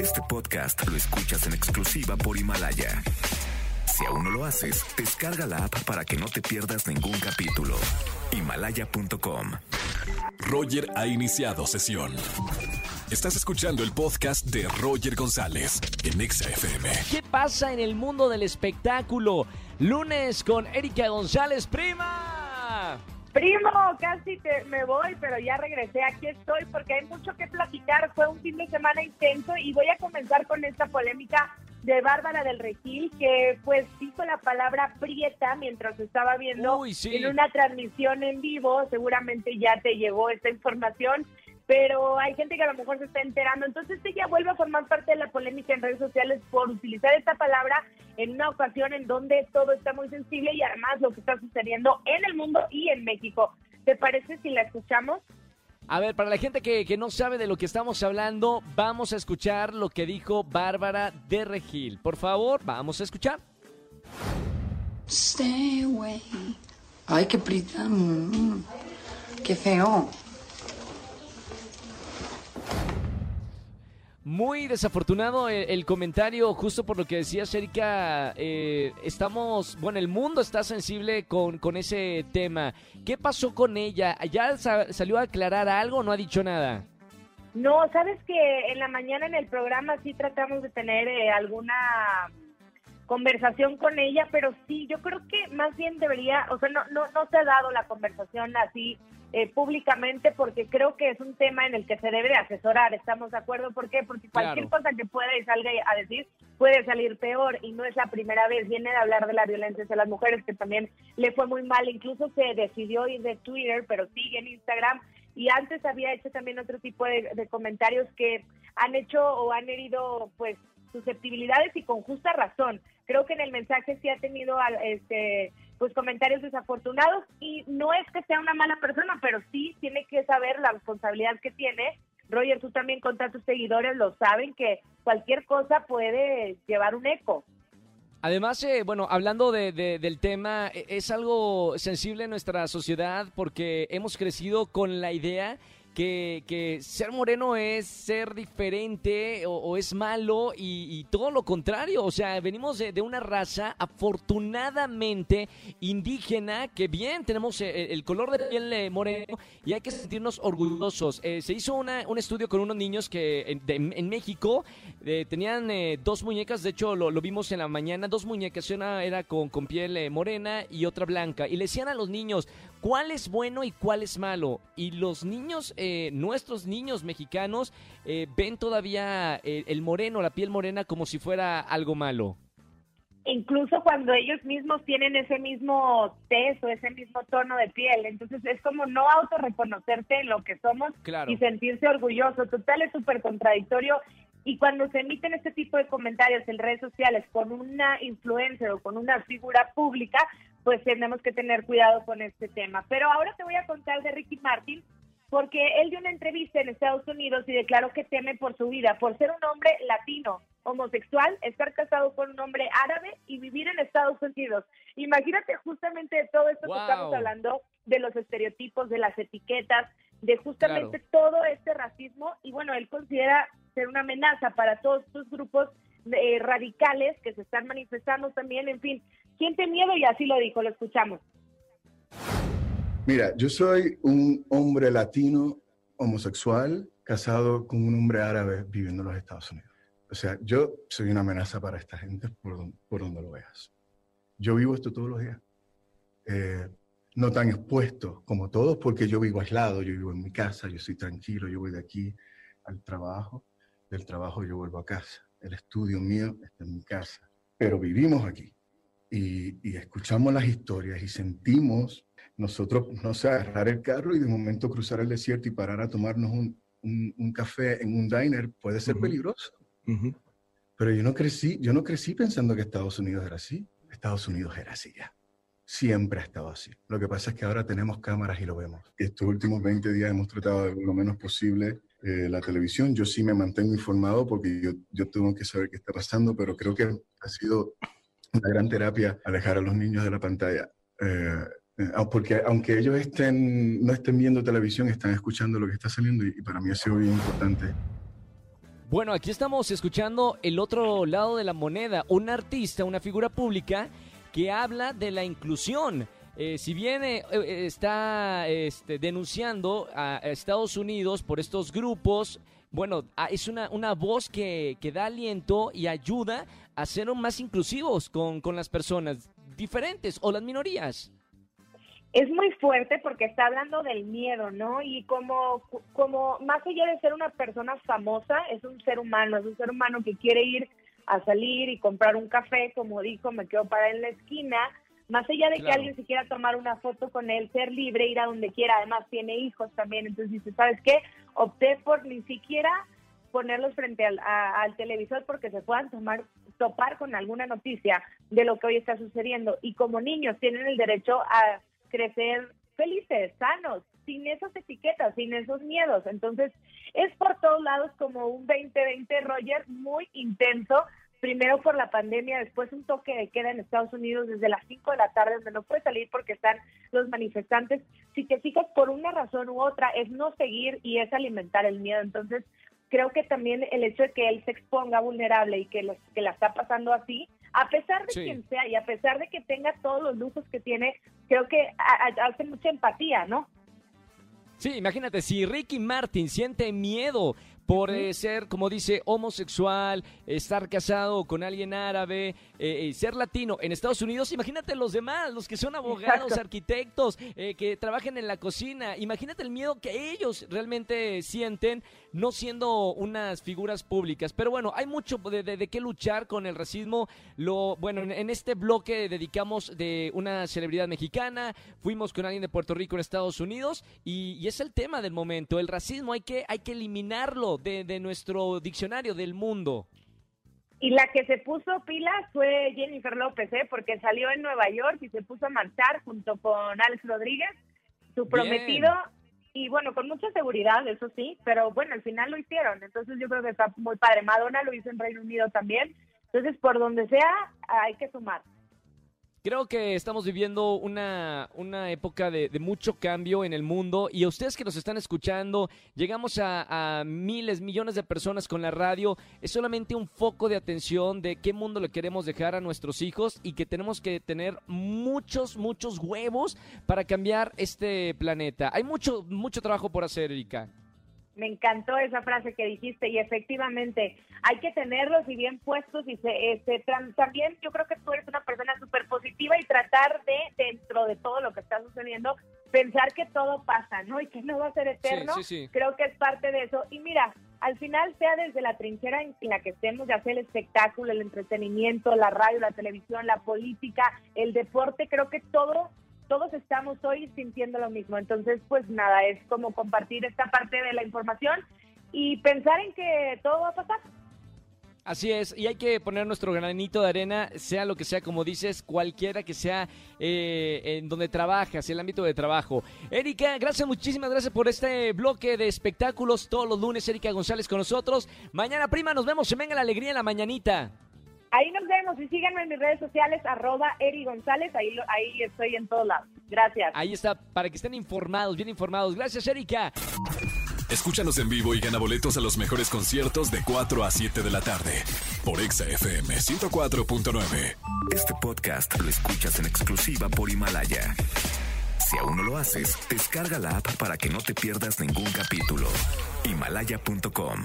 Este podcast lo escuchas en exclusiva por Himalaya. Si aún no lo haces, descarga la app para que no te pierdas ningún capítulo. Himalaya.com. Roger ha iniciado sesión. Estás escuchando el podcast de Roger González en XFM. ¿Qué pasa en el mundo del espectáculo? Lunes con Erika González, prima. Primo, casi te, me voy, pero ya regresé. Aquí estoy porque hay mucho que platicar. Fue un fin de semana intenso y voy a comenzar con esta polémica de Bárbara del Regil, que pues dijo la palabra prieta mientras estaba viendo Uy, sí. en una transmisión en vivo. Seguramente ya te llegó esta información, pero hay gente que a lo mejor se está enterando. Entonces ella vuelve a formar parte de la polémica en redes sociales por utilizar esta palabra en una ocasión en donde todo está muy sensible y además lo que está sucediendo en el mundo y en México. ¿Te parece si la escuchamos? A ver, para la gente que, que no sabe de lo que estamos hablando, vamos a escuchar lo que dijo Bárbara de Regil. Por favor, vamos a escuchar. Stay away. Ay, qué prita. mm, qué feo. Muy desafortunado el, comentario, justo por lo que decías, Erika. eh, estamos, bueno, el mundo está sensible con, con ese tema. ¿Qué pasó con ella? ¿Ya sa- salió a aclarar algo o no ha dicho nada? No, sabes que en la mañana en el programa sí tratamos de tener eh, alguna conversación con ella, pero sí, yo creo que más bien debería, o sea, no, no, no se ha dado la conversación así eh, públicamente porque creo que es un tema en el que se debe de asesorar, ¿estamos de acuerdo? ¿Por qué? Porque cualquier Claro. cosa que pueda y salga a decir puede salir peor y no es la primera vez, viene de hablar de la violencia hacia las mujeres que también le fue muy mal, incluso se decidió ir de Twitter, pero sigue en Instagram y antes había hecho también otro tipo de, de comentarios que han hecho o han herido pues susceptibilidades y con justa razón. Creo que en el mensaje sí ha tenido al- este pues comentarios desafortunados y no es que sea una mala persona, pero sí tiene que saber la responsabilidad que tiene. Roger, tú también con tantos seguidores lo saben que cualquier cosa puede llevar un eco. Además, eh, bueno, hablando de- de- del tema, e- es algo sensible en nuestra sociedad porque hemos crecido con la idea que, ser moreno es ser diferente o, es malo y, todo lo contrario. O sea, venimos de, una raza afortunadamente indígena que bien tenemos eh, el color de piel eh, moreno y hay que sentirnos orgullosos. Eh, se hizo una- un estudio con unos niños que en, México tenían eh, dos muñecas, de hecho lo, vimos en la mañana, dos muñecas, una era con, con piel morena y otra blanca. Y le decían a los niños cuál es bueno y cuál es malo. Y los niños, eh, nuestros niños mexicanos, eh, ven todavía eh, el moreno, la piel morena, como si fuera algo malo. incluso cuando ellos mismos tienen ese mismo test o ese mismo tono de piel. Entonces es como no autorreconocerte en lo que somos Claro. y sentirse orgulloso. Total, es súper contradictorio. Y cuando se emiten este tipo de comentarios en redes sociales con una influencer o con una figura pública, pues tenemos que tener cuidado con este tema. Pero ahora te voy a contar de Ricky Martin, porque él dio una entrevista en Estados Unidos y declaró que teme por su vida, por ser un hombre latino, homosexual, estar casado con un hombre árabe y vivir en Estados Unidos. Imagínate justamente de todo esto Wow. que estamos hablando, de los estereotipos, de las etiquetas, de justamente Claro. todo este racismo y bueno, él considera ser una amenaza para todos estos grupos eh, radicales que se están manifestando también, en fin, siente miedo y así lo dijo, lo escuchamos. Mira, yo soy un hombre latino homosexual casado con un hombre árabe viviendo en los Estados Unidos. O sea, yo soy una amenaza para esta gente por, don- por donde lo veas. Yo vivo esto todos los días. Eh, no tan expuesto como todos, porque yo vivo aislado, yo vivo en mi casa, yo soy tranquilo, yo voy de aquí al trabajo, del trabajo yo vuelvo a casa. El estudio mío está en mi casa, pero vivimos aquí y, y escuchamos las historias y sentimos nosotros, no sé, agarrar el carro y de momento cruzar el desierto y parar a tomarnos un, un- un café en un diner puede ser Ujú. peligroso. Pero yo no crecí, yo no crecí pensando que Estados Unidos era así. Estados Unidos era así ya. Siempre ha estado así. Lo que pasa es que ahora tenemos cámaras y lo vemos. Estos últimos 20 días hemos tratado de lo menos posible eh, la televisión. Yo sí me mantengo informado porque yo, yo tengo que saber qué está pasando, pero creo que ha sido una gran terapia alejar a los niños de la pantalla. Eh, eh, porque aunque ellos estén, no estén viendo televisión, están escuchando lo que está saliendo y, y para mí ha sido bien importante. Bueno, aquí estamos escuchando el otro lado de la moneda, un artista, una figura pública que habla de la inclusión. Eh, si bien eh, eh, está este, denunciando a Estados Unidos por estos grupos, bueno, ah, es una, una voz que, que da aliento y ayuda a ser más inclusivos con, con las personas diferentes o las minorías es muy fuerte porque está hablando del miedo, ¿no? Y como, como más allá de ser una persona famosa, es un ser humano, es un ser humano que quiere ir a salir y comprar un café, como dijo, me quedo para en la esquina, más allá de que alguien se quiera tomar una foto con él, ser libre, ir a donde quiera, además tiene hijos también, entonces dice, ¿sabes qué? Opté por ni siquiera ponerlos frente al, al televisor porque se puedan tomar topar con alguna noticia de lo que hoy está sucediendo y como niños tienen el derecho a crecer felices, sanos, sin esas etiquetas, sin esos miedos. Entonces, es por todos lados como un 2020, Roger, muy intenso. Primero por la pandemia, después un toque de queda en Estados Unidos desde las 5 de la tarde, donde no puede salir porque están los manifestantes. Si te fijas, por una razón u otra, es no seguir y es alimentar el miedo. Entonces, creo que también el hecho de que él se exponga vulnerable y que, que la está pasando así, a pesar de quien sea y a pesar de que tenga todos los lujos que tiene, creo que hace mucha empatía, ¿no? Sí, imagínate, si Ricky Martin siente miedo por eh, ser, como dice, homosexual, estar casado con alguien árabe, eh, ser latino en Estados Unidos, imagínate los demás, los que son abogados, arquitectos, eh, que trabajan en la cocina, imagínate el miedo que ellos realmente sienten no siendo unas figuras públicas. Pero bueno, hay mucho de, qué luchar con el racismo. Lo, bueno, en, este bloque dedicamos de una celebridad mexicana, fuimos con alguien de Puerto Rico en Estados Unidos y, y es el tema del momento. El racismo hay que, hay que eliminarlo de, nuestro diccionario del mundo. Y la que se puso pilas fue Jennifer López, ¿eh? porque salió en Nueva York y se puso a marchar junto con Alex Rodríguez, su prometido, y bueno, con mucha seguridad, eso sí, pero bueno, al final lo hicieron, entonces yo creo que está muy padre. Madonna lo hizo en Reino Unido también, entonces por donde sea hay que sumar. Creo que estamos viviendo una, una época de, mucho cambio en el mundo y a ustedes que nos están escuchando, llegamos a, miles, millones de personas con la radio. Es solamente un foco de atención de qué mundo le queremos dejar a nuestros hijos y que tenemos que tener muchos, muchos huevos para cambiar este planeta. Hay mucho, mucho trabajo por hacer, Erika. Me encantó esa frase que dijiste y efectivamente hay que tenerlos y bien puestos y se, este, también yo creo que tú eres una persona súper positiva y tratar de, dentro de todo lo que está sucediendo, pensar que todo pasa, ¿no? Y que no va a ser eterno. Creo que es parte de eso. Y mira, al final sea desde la trinchera en la que estemos, ya sea el espectáculo, el entretenimiento, la radio, la televisión, la política, el deporte, creo que todo todos estamos hoy sintiendo lo mismo. Entonces, pues nada, es como compartir esta parte de la información y pensar en que todo va a pasar. Así es, y hay que poner nuestro granito de arena, sea lo que sea, como dices, cualquiera que sea eh, en donde trabajas, el ámbito de trabajo. Erika, gracias, muchísimas gracias por este bloque de espectáculos todos los lunes. Erika González con nosotros. Mañana, prima, nos vemos. Se venga la alegría en la mañanita. Ahí nos vemos y síganme en mis redes sociales, arroba Eri González, ahí, ahí estoy en todos lados. Gracias. Ahí está, para que estén informados, bien informados. Gracias, Erika. Escúchanos en vivo y gana boletos a los mejores conciertos de 4 a 7 de la tarde por Exa FM 104.9. Este podcast lo escuchas en exclusiva por Himalaya. Si aún no lo haces, descarga la app para que no te pierdas ningún capítulo. Himalaya.com